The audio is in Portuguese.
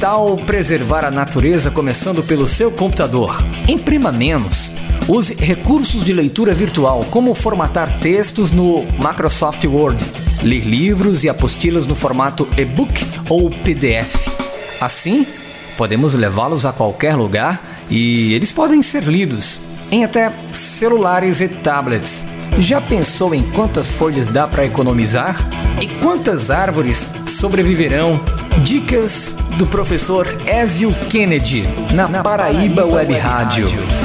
Tal preservar a natureza começando pelo seu computador? Imprima menos. Use recursos de leitura virtual, como formatar textos no Microsoft Word, ler livros e apostilas no formato e-book ou PDF. Assim, podemos levá-los a qualquer lugar e eles podem ser lidos em até celulares e tablets. Já pensou em quantas folhas dá para economizar? E quantas árvores sobreviverão? Dicas do professor Ezio Kennedy na Paraíba Web Rádio.